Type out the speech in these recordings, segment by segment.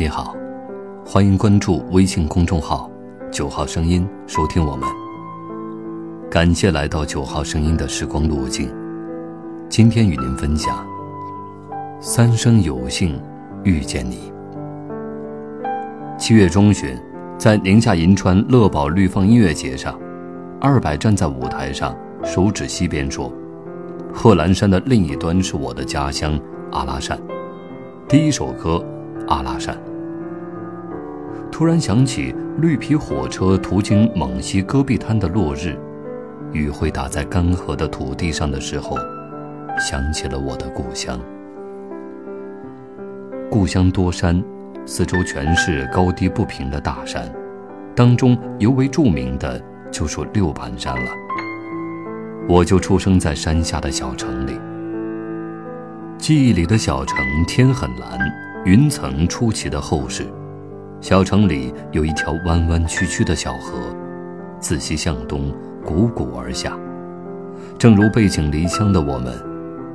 你好，欢迎关注微信公众号“九号声音”，收听我们。感谢来到九号声音的时光路径。今天与您分享：三生有幸遇见你。七月中旬，在宁夏银川乐宝绿放音乐节上，二百站在舞台上，手指西边说：“贺兰山的另一端是我的家乡阿拉善。”第一首歌。阿拉善。突然想起绿皮火车途经蒙西戈壁滩的落日，雨会打在干涸的土地上的时候，想起了我的故乡。故乡多山，四周全是高低不平的大山，当中尤为著名的就属六盘山了。我就出生在山下的小城里，记忆里的小城天很蓝。云层出奇的厚实，小城里有一条弯弯曲曲的小河，自西向东汩汩而下。正如背井离乡的我们，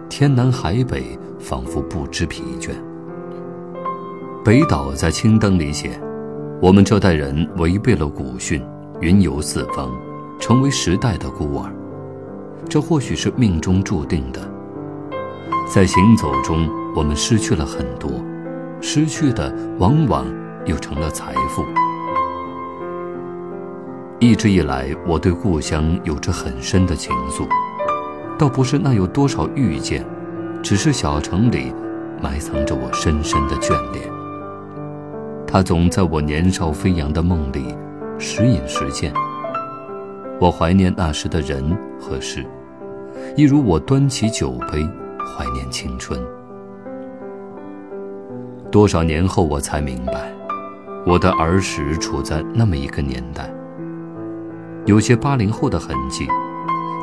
天南海北，仿佛不知疲倦。北岛在《青灯》里写：“我们这代人违背了古训，云游四方，成为时代的孤儿。这或许是命中注定的。在行走中，我们失去了很多。”失去的往往又成了财富。一直以来，我对故乡有着很深的情愫，倒不是那有多少遇见，只是小城里埋藏着我深深的眷恋。它总在我年少飞扬的梦里时隐时现。我怀念那时的人和事，一如我端起酒杯怀念青春。多少年后，我才明白，我的儿时处在那么一个年代。有些八零后的痕迹，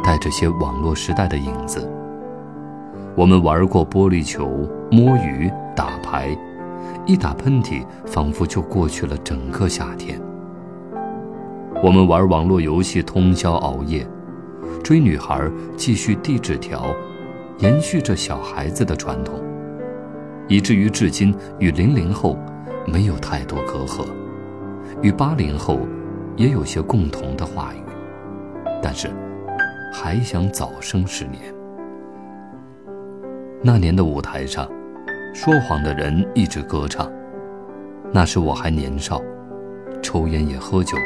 带着些网络时代的影子。我们玩过玻璃球、摸鱼、打牌，一打喷嚏，仿佛就过去了整个夏天。我们玩网络游戏，通宵熬夜，追女孩，继续递纸条，延续着小孩子的传统。以至于至今与零零后没有太多隔阂，与八零后也有些共同的话语，但是还想早生十年。那年的舞台上，说谎的人一直歌唱。那时我还年少，抽烟也喝酒。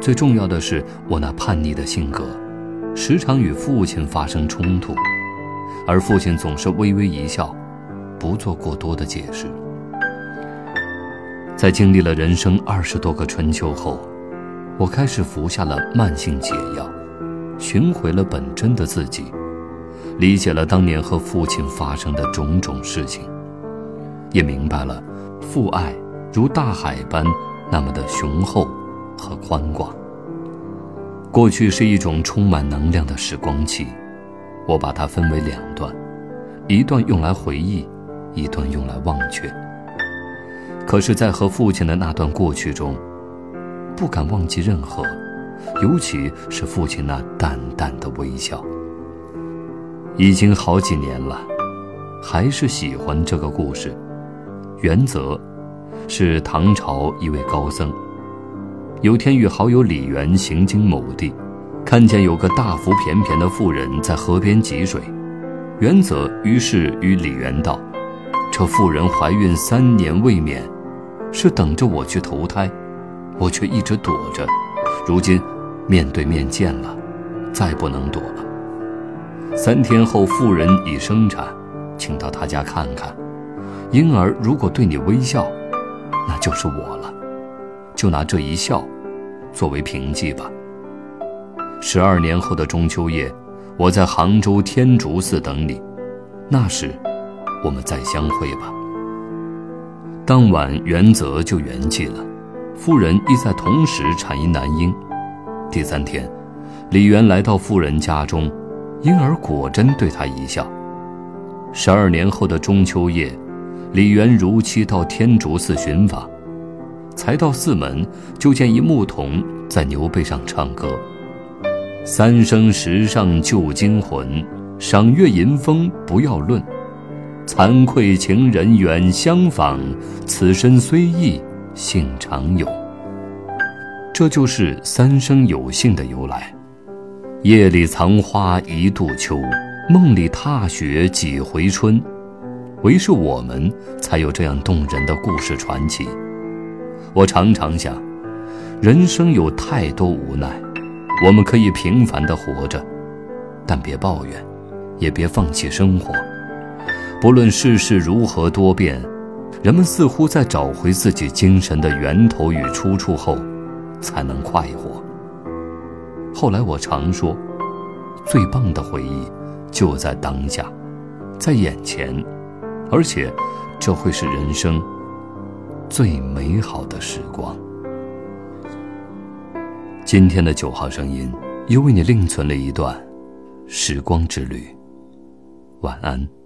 最重要的是，我那叛逆的性格，时常与父亲发生冲突，而父亲总是微微一笑。不做过多的解释。在经历了人生二十多个春秋后，我开始服下了慢性解药，寻回了本真的自己，理解了当年和父亲发生的种种事情，也明白了父爱如大海般那么的雄厚和宽广。过去是一种充满能量的时光期，我把它分为两段，一段用来回忆。一段用来忘却，可是，在和父亲的那段过去中，不敢忘记任何，尤其是父亲那淡淡的微笑。已经好几年了，还是喜欢这个故事。原则，是唐朝一位高僧，有天与好友李元行经某地，看见有个大腹便便的妇人在河边汲水，原则于是与李元道。这妇人怀孕三年未免，是等着我去投胎，我却一直躲着。如今面对面见了，再不能躲了。三天后，妇人已生产，请到她家看看。婴儿如果对你微笑，那就是我了。就拿这一笑，作为凭记吧。十二年后的中秋夜，我在杭州天竺寺等你，那时。我们再相会吧。当晚，原则就圆寂了，妇人亦在同时产一男婴。第三天，李元来到妇人家中，婴儿果真对他一笑。十二年后的中秋夜，李元如期到天竺寺寻访，才到寺门，就见一牧童在牛背上唱歌：“三生石上旧精魂，赏月吟风不要论。”惭愧情人远相访，此身虽异，性常有。这就是三生有幸的由来。夜里藏花一度秋，梦里踏雪几回春。唯是我们才有这样动人的故事传奇。我常常想，人生有太多无奈，我们可以平凡的活着，但别抱怨，也别放弃生活。不论世事如何多变，人们似乎在找回自己精神的源头与出处后。才能快活。后来我常说，最棒的回忆就在当下，在眼前，而且这会是人生最美好的时光。今天的九号声音又为你另存了一段时光之旅，晚安。